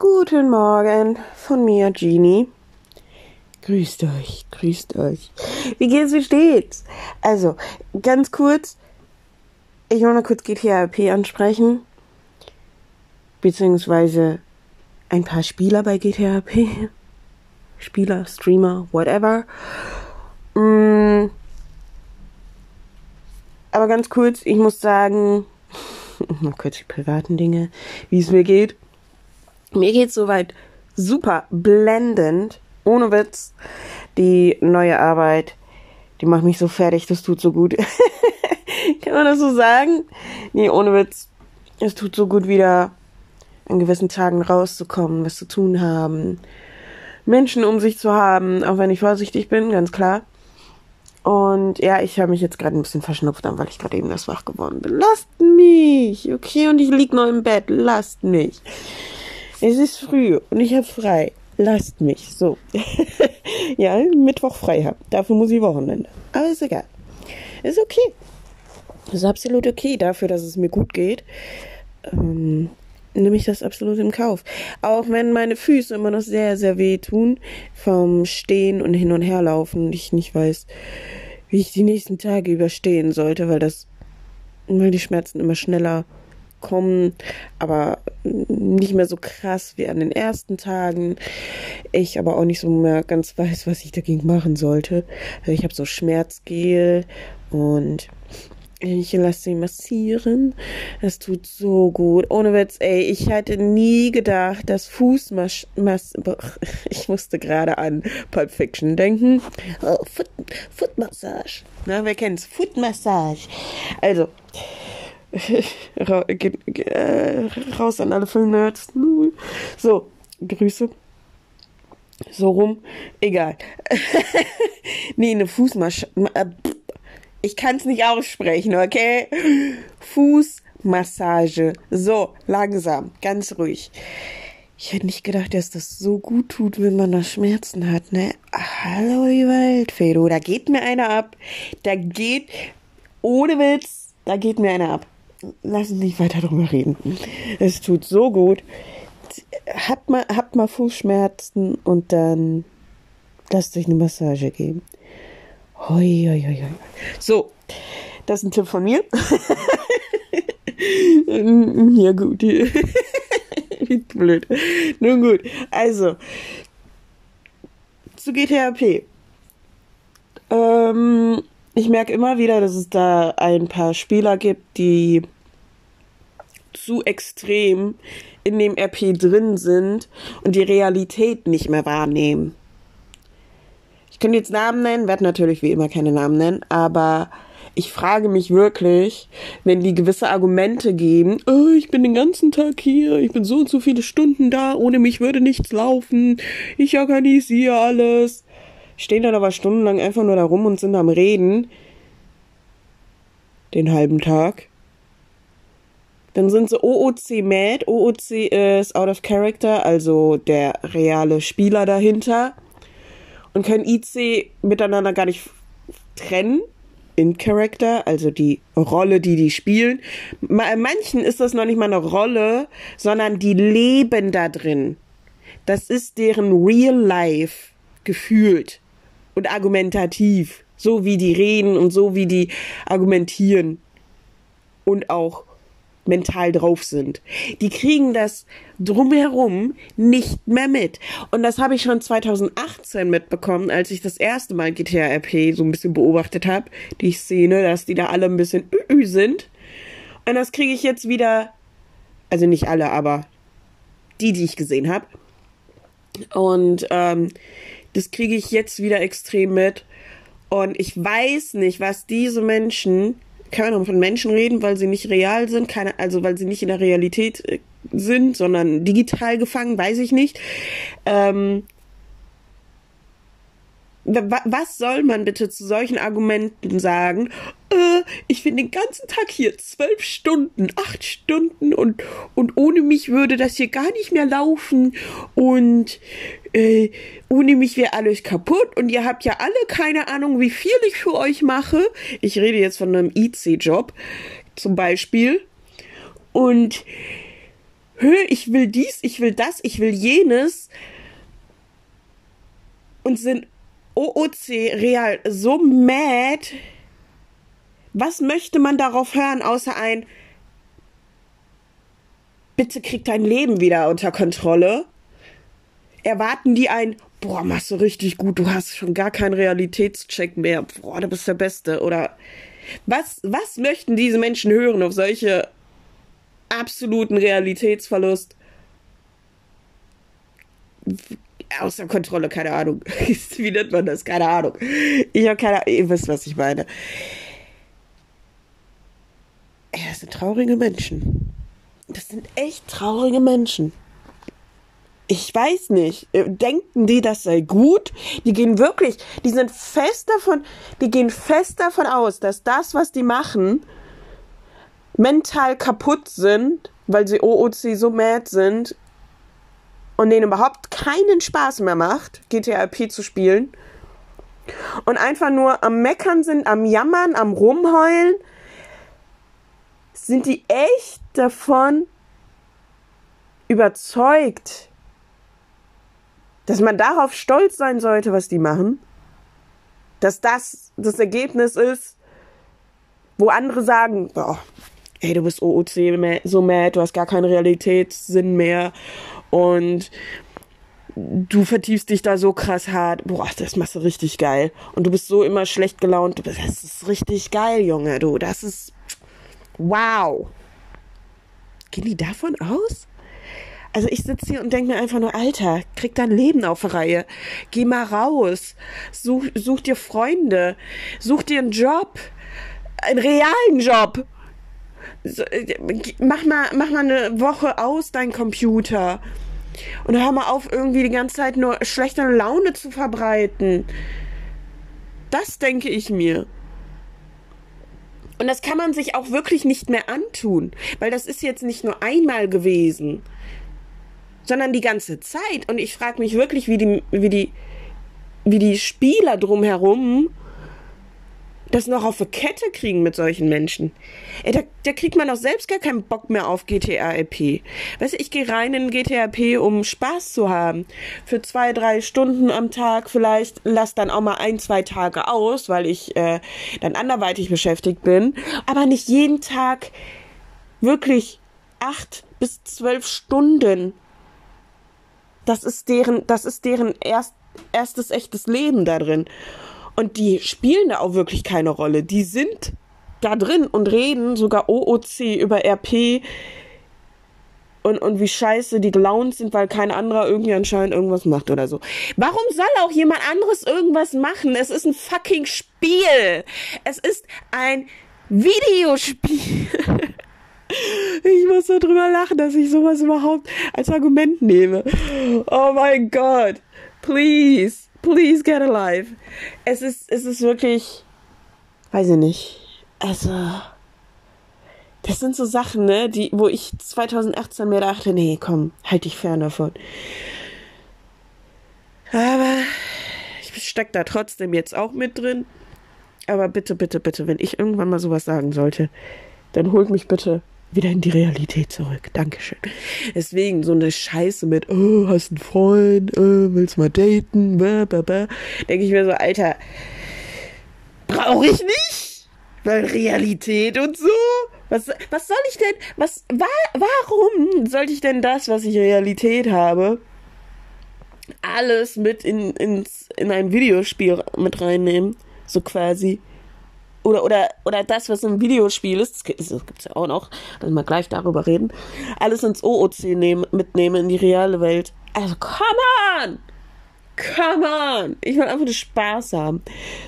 Guten Morgen von mir, Genie. Grüßt euch, grüßt euch. Wie geht's, wie steht's? Also, ganz kurz, ich will mal kurz GTRP ansprechen. Beziehungsweise ein paar Spieler bei GTRP. Spieler, Streamer, whatever. Mm. Aber ganz kurz, ich muss sagen, mal kurz die privaten Dinge, wie es mir geht. Mir geht's soweit super blendend, ohne Witz. Die neue Arbeit, die macht mich so fertig, das tut so gut. Kann man das so sagen? Nee, ohne Witz. Es tut so gut wieder an gewissen Tagen rauszukommen, was zu tun haben, Menschen um sich zu haben, auch wenn ich vorsichtig bin, ganz klar. Und ja, ich höre mich jetzt gerade ein bisschen verschnupft weil ich gerade eben das wach geworden bin. Lasst mich, okay? Und ich lieg noch im Bett. Lasst mich. Es ist früh und ich habe frei. Lasst mich. So. ja, Mittwoch frei haben. Dafür muss ich Wochenende. Aber ist egal. Ist okay. Ist absolut okay dafür, dass es mir gut geht. Ähm, nehme ich das absolut im Kauf. Auch wenn meine Füße immer noch sehr, sehr weh tun vom Stehen und hin und her laufen und ich nicht weiß, wie ich die nächsten Tage überstehen sollte, weil das, weil die Schmerzen immer schneller kommen, aber nicht mehr so krass wie an den ersten Tagen. Ich aber auch nicht so mehr ganz weiß, was ich dagegen machen sollte. Also ich habe so Schmerzgel und ich lasse sie massieren. Es tut so gut. Ohne Witz, ey, ich hätte nie gedacht, dass Fußmasch... Ich musste gerade an Pulp Fiction denken. Oh, Foot, Footmassage. Na, wer kennt's? Footmassage. Also, äh, raus an alle Filmnerds. So, Grüße. So rum. Egal. nee, eine Fußmassage äh, ich kann es nicht aussprechen, okay? Fußmassage. So, langsam, ganz ruhig. Ich hätte nicht gedacht, dass das so gut tut, wenn man da Schmerzen hat, ne? Hallo, die Welt. Da geht mir einer ab. Da geht, ohne Witz, da geht mir einer ab. Lass uns nicht weiter drüber reden. Es tut so gut. Habt mal, habt mal Fußschmerzen und dann lasst euch eine Massage geben. Hoi, hoi, hoi, hoi. So, das ist ein Tipp von mir. ja, gut. Blöd. Nun gut. Also, zu GTRP. Ähm, ich merke immer wieder, dass es da ein paar Spieler gibt, die zu extrem in dem RP drin sind und die Realität nicht mehr wahrnehmen. Ich könnte jetzt Namen nennen, werde natürlich wie immer keine Namen nennen, aber ich frage mich wirklich, wenn die gewisse Argumente geben, oh, ich bin den ganzen Tag hier, ich bin so und so viele Stunden da, ohne mich würde nichts laufen, ich organisiere alles, stehen dann aber stundenlang einfach nur da rum und sind am Reden, den halben Tag. Dann sind sie OOC mad, OOC ist out of character, also der reale Spieler dahinter und können IC miteinander gar nicht trennen. In Character, also die Rolle, die die spielen. Manchen ist das noch nicht mal eine Rolle, sondern die leben da drin. Das ist deren Real Life gefühlt und argumentativ. So wie die reden und so wie die argumentieren. Und auch mental drauf sind. Die kriegen das drumherum nicht mehr mit. Und das habe ich schon 2018 mitbekommen, als ich das erste Mal GTA RP so ein bisschen beobachtet habe. Die Szene, dass die da alle ein bisschen ü sind. Und das kriege ich jetzt wieder, also nicht alle, aber die, die ich gesehen habe. Und ähm, das kriege ich jetzt wieder extrem mit. Und ich weiß nicht, was diese Menschen kann man von Menschen reden, weil sie nicht real sind, keine, also weil sie nicht in der Realität äh, sind, sondern digital gefangen, weiß ich nicht. Ähm, was soll man bitte zu solchen Argumenten sagen? Äh, ich bin den ganzen Tag hier, zwölf Stunden, acht Stunden und, und ohne mich würde das hier gar nicht mehr laufen und äh, ohne mich wäre alles kaputt und ihr habt ja alle keine Ahnung, wie viel ich für euch mache. Ich rede jetzt von einem IC-Job zum Beispiel. Und hö, ich will dies, ich will das, ich will jenes und sind OOC real so mad. Was möchte man darauf hören, außer ein Bitte krieg dein Leben wieder unter Kontrolle? Erwarten die ein Boah, machst du richtig gut, du hast schon gar keinen Realitätscheck mehr. Boah, du bist der Beste. Oder was, was möchten diese Menschen hören auf solche absoluten Realitätsverlust? Außer Kontrolle, keine Ahnung. Wie nennt man das? Keine Ahnung. Ich habe keine Ahnung. Ihr wisst, was ich meine. Ja, das sind traurige Menschen. Das sind echt traurige Menschen. Ich weiß nicht. Denken die, das sei gut? Die gehen wirklich, die sind fest davon, die gehen fest davon aus, dass das, was die machen, mental kaputt sind, weil sie OOC so mad sind und denen überhaupt keinen Spaß mehr macht, GTRP zu spielen. Und einfach nur am Meckern sind, am Jammern, am Rumheulen, sind die echt davon überzeugt, dass man darauf stolz sein sollte, was die machen, dass das das Ergebnis ist, wo andere sagen, boah, ey, du bist OOC so mad, du hast gar keinen Realitätssinn mehr und du vertiefst dich da so krass hart, boah, das machst du richtig geil und du bist so immer schlecht gelaunt, das ist richtig geil, Junge, du, das ist wow. Gehen die davon aus? Also ich sitze hier und denke mir einfach nur, Alter, krieg dein Leben auf Reihe. Geh mal raus. Such, such dir Freunde. Such dir einen Job. Einen realen Job. Äh, mach mal, mach mal eine Woche aus dein Computer. Und hör mal auf, irgendwie die ganze Zeit nur schlechte Laune zu verbreiten. Das denke ich mir. Und das kann man sich auch wirklich nicht mehr antun, weil das ist jetzt nicht nur einmal gewesen sondern die ganze Zeit. Und ich frage mich wirklich, wie die, wie die, wie die Spieler drumherum das noch auf eine Kette kriegen mit solchen Menschen. Ey, da, da kriegt man doch selbst gar keinen Bock mehr auf GTRP. Weißt du, ich gehe rein in GTRP, um Spaß zu haben. Für zwei, drei Stunden am Tag vielleicht. Lass dann auch mal ein, zwei Tage aus, weil ich äh, dann anderweitig beschäftigt bin. Aber nicht jeden Tag wirklich acht bis zwölf Stunden das ist deren, das ist deren erst, erstes echtes Leben da drin. Und die spielen da auch wirklich keine Rolle. Die sind da drin und reden sogar OOC über RP und, und wie scheiße die gelaunt sind, weil kein anderer irgendwie anscheinend irgendwas macht oder so. Warum soll auch jemand anderes irgendwas machen? Es ist ein fucking Spiel. Es ist ein Videospiel. Ich muss so drüber lachen, dass ich sowas überhaupt als Argument nehme. Oh mein Gott. Please. Please get alive. Es ist, es ist wirklich, weiß ich nicht. Also, das sind so Sachen, ne, die, wo ich 2018 mir dachte, nee, komm, halt dich fern davon. Aber ich steck da trotzdem jetzt auch mit drin. Aber bitte, bitte, bitte, wenn ich irgendwann mal sowas sagen sollte, dann holt mich bitte wieder in die Realität zurück. Dankeschön. Deswegen so eine Scheiße mit, oh, hast einen Freund, oh, willst mal daten, denke ich mir so, Alter, brauche ich nicht, weil Realität und so. Was, was soll ich denn, was, wa, warum sollte ich denn das, was ich Realität habe, alles mit in, ins, in ein Videospiel mit reinnehmen? So quasi oder, oder, oder das, was im Videospiel ist, das gibt es ja auch noch, dass wir gleich darüber reden, alles ins OOC nehmen, mitnehmen in die reale Welt. Also, come on! Come on! Ich will einfach nur Spaß haben.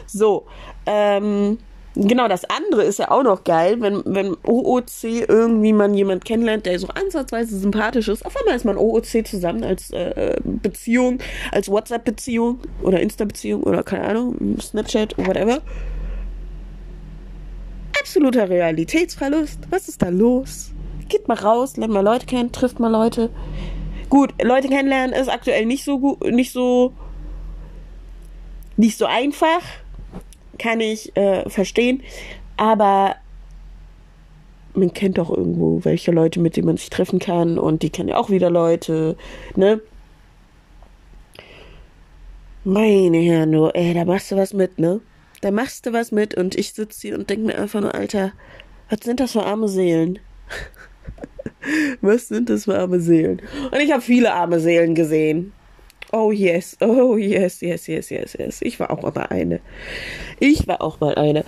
So, ähm, genau, das andere ist ja auch noch geil, wenn, wenn OOC irgendwie man jemand kennenlernt, der so ansatzweise sympathisch ist. Auf einmal ist man OOC zusammen als äh, Beziehung, als WhatsApp-Beziehung oder Insta-Beziehung oder keine Ahnung, Snapchat, whatever absoluter Realitätsverlust. Was ist da los? Geht mal raus, lernt mal Leute kennen, trifft mal Leute. Gut, Leute kennenlernen ist aktuell nicht so gut, nicht so, nicht so einfach. Kann ich äh, verstehen. Aber man kennt doch irgendwo welche Leute, mit denen man sich treffen kann und die kennen ja auch wieder Leute, ne? Meine Herren, ey, da machst du was mit, ne? Da machst du was mit und ich sitze hier und denke mir einfach nur, Alter, was sind das für arme Seelen? was sind das für arme Seelen? Und ich habe viele arme Seelen gesehen. Oh yes, oh yes, yes, yes, yes, yes. Ich war auch mal eine. Ich war auch mal eine.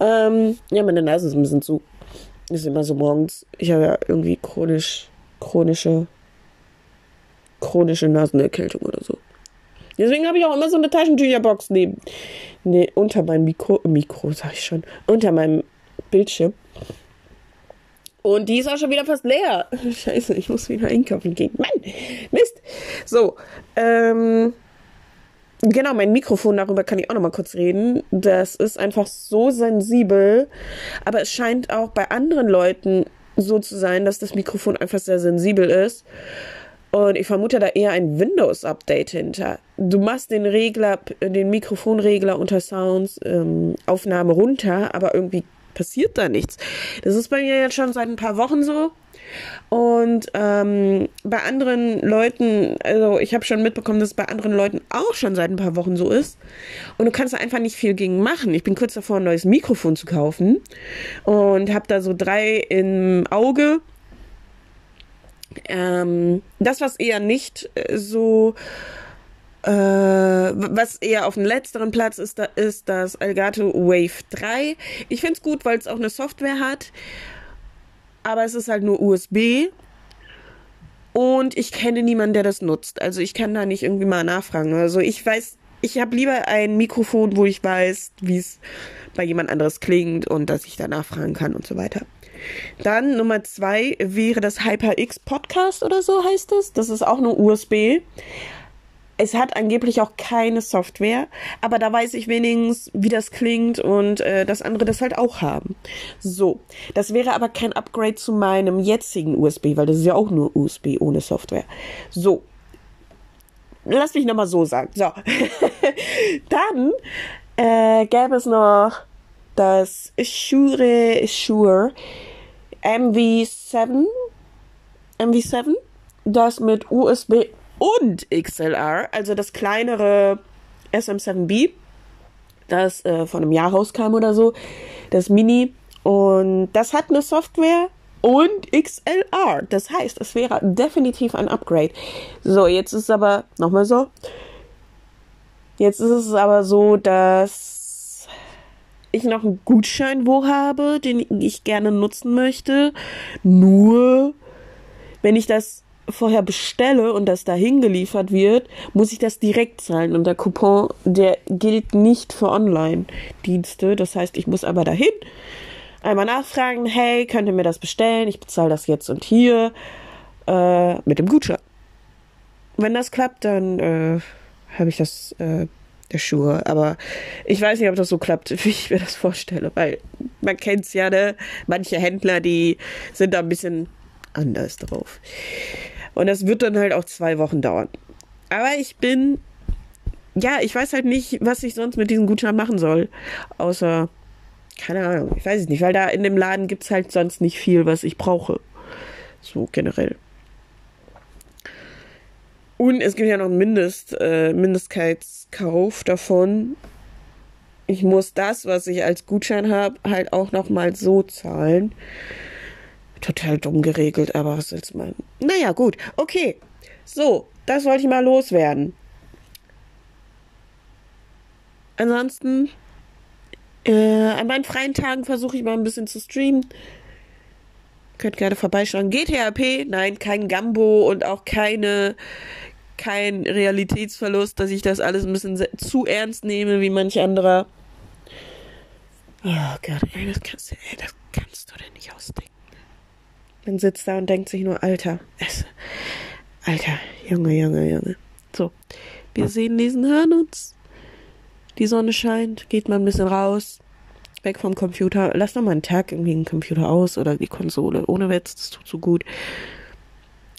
Ähm, ja, meine Nase ist ein bisschen zu. Ist immer so morgens. Ich habe ja irgendwie chronisch, chronische, chronische Nasenerkältung oder so. Deswegen habe ich auch immer so eine Taschentücherbox neben, nee, unter meinem Mikro, Mikro sag ich schon, unter meinem Bildschirm. Und die ist auch schon wieder fast leer. Scheiße, ich muss wieder einkaufen gehen. Mann, Mist. So, ähm, genau, mein Mikrofon, darüber kann ich auch noch mal kurz reden. Das ist einfach so sensibel, aber es scheint auch bei anderen Leuten so zu sein, dass das Mikrofon einfach sehr sensibel ist. Und ich vermute da eher ein Windows-Update hinter. Du machst den Regler, den Mikrofonregler unter Sounds ähm, Aufnahme runter, aber irgendwie passiert da nichts. Das ist bei mir jetzt schon seit ein paar Wochen so. Und ähm, bei anderen Leuten, also ich habe schon mitbekommen, dass es bei anderen Leuten auch schon seit ein paar Wochen so ist. Und du kannst da einfach nicht viel gegen machen. Ich bin kurz davor, ein neues Mikrofon zu kaufen und habe da so drei im Auge ähm, das, was eher nicht äh, so, äh, was eher auf dem letzteren Platz ist, da ist das Elgato Wave 3. Ich finde es gut, weil es auch eine Software hat, aber es ist halt nur USB. Und ich kenne niemanden, der das nutzt. Also ich kann da nicht irgendwie mal nachfragen. Also ich weiß, ich habe lieber ein Mikrofon, wo ich weiß, wie es bei jemand anderes klingt und dass ich da nachfragen kann und so weiter. Dann Nummer zwei wäre das HyperX Podcast oder so heißt es. Das ist auch nur USB. Es hat angeblich auch keine Software, aber da weiß ich wenigstens, wie das klingt und äh, dass andere das halt auch haben. So, das wäre aber kein Upgrade zu meinem jetzigen USB, weil das ist ja auch nur USB ohne Software. So, lass mich nochmal so sagen. So, dann äh, gäbe es noch das Shure, Shure MV7, MV7, das mit USB und XLR, also das kleinere SM7B, das äh, vor einem Jahr rauskam oder so, das Mini. Und das hat eine Software und XLR. Das heißt, es wäre definitiv ein Upgrade. So, jetzt ist es aber nochmal so. Jetzt ist es aber so, dass ich noch einen Gutschein wo habe, den ich gerne nutzen möchte. Nur, wenn ich das vorher bestelle und das dahin geliefert wird, muss ich das direkt zahlen. Und der Coupon, der gilt nicht für Online-Dienste. Das heißt, ich muss aber dahin einmal nachfragen, hey, könnt ihr mir das bestellen? Ich bezahle das jetzt und hier äh, mit dem Gutschein. Wenn das klappt, dann äh, habe ich das äh, Schuhe. Aber ich weiß nicht, ob das so klappt, wie ich mir das vorstelle, weil man kennt es ja, ne? Manche Händler, die sind da ein bisschen anders drauf. Und das wird dann halt auch zwei Wochen dauern. Aber ich bin, ja, ich weiß halt nicht, was ich sonst mit diesem Gutschein machen soll. Außer, keine Ahnung, ich weiß es nicht, weil da in dem Laden gibt es halt sonst nicht viel, was ich brauche. So generell. Und es gibt ja noch einen Mindest, äh, Mindestkeitskauf davon. Ich muss das, was ich als Gutschein habe, halt auch nochmal so zahlen. Total dumm geregelt, aber was willst du meinen? Naja, gut. Okay. So, das wollte ich mal loswerden. Ansonsten, äh, an meinen freien Tagen versuche ich mal ein bisschen zu streamen. Könnt gerne vorbeischauen. GTHP, nein, kein Gambo und auch keine, kein Realitätsverlust, dass ich das alles ein bisschen zu ernst nehme wie manch anderer. Oh Gott, ey, das kannst du, ey, das kannst du denn nicht ausdenken. Man sitzt da und denkt sich nur, Alter, es, Alter, Junge, Junge, Junge. So, wir sehen, lesen, hören uns. Die Sonne scheint, geht mal ein bisschen raus, weg vom Computer. Lass doch mal einen Tag irgendwie den Computer aus oder die Konsole. Ohne Witz, das tut so gut.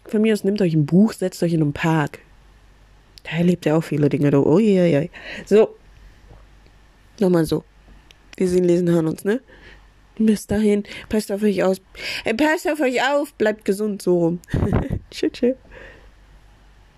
Von mir aus nehmt euch ein Buch, setzt euch in einen Park. Da erlebt ihr auch viele Dinge. Da. Oh je, je. So. Nochmal so. Wir sehen, lesen, hören uns, ne? Bis dahin, passt auf euch aus. Äh, passt auf euch auf, bleibt gesund, so rum. tschüss, tschüss.